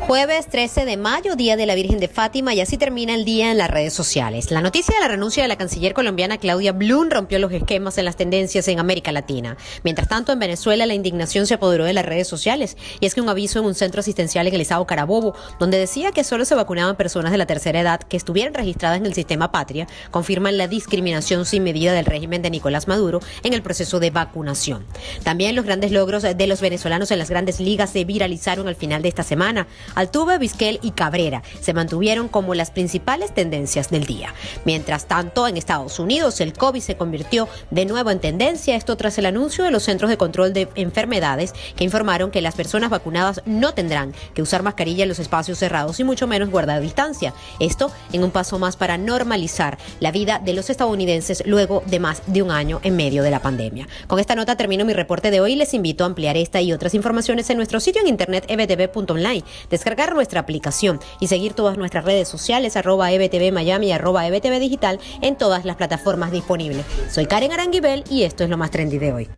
Jueves 13 de mayo, Día de la Virgen de Fátima, y así termina el día en las redes sociales. La noticia de la renuncia de la canciller colombiana Claudia Blum rompió los esquemas en las tendencias en América Latina. Mientras tanto, en Venezuela la indignación se apoderó de las redes sociales, y es que un aviso en un centro asistencial en el estado Carabobo, donde decía que solo se vacunaban personas de la tercera edad que estuvieran registradas en el sistema Patria, confirman la discriminación sin medida del régimen de Nicolás Maduro en el proceso de vacunación. También los grandes logros de los venezolanos en las grandes ligas se viralizaron al final de esta semana. Altuve, Vizquel y Cabrera se mantuvieron como las principales tendencias del día. Mientras tanto, en Estados Unidos el COVID se convirtió de nuevo en tendencia, esto tras el anuncio de los Centros de Control de Enfermedades que informaron que las personas vacunadas no tendrán que usar mascarilla en los espacios cerrados y mucho menos guardar distancia. Esto en un paso más para normalizar la vida de los estadounidenses luego de más de un año en medio de la pandemia. Con esta nota termino mi reporte de hoy. Les invito a ampliar esta y otras informaciones en nuestro sitio en internet ebtv.online descargar nuestra aplicación y seguir todas nuestras redes sociales, arroba EBTV Miami, arroba EBTV Digital, en todas las plataformas disponibles. Soy Karen Aranguibel y esto es lo más trendy de hoy.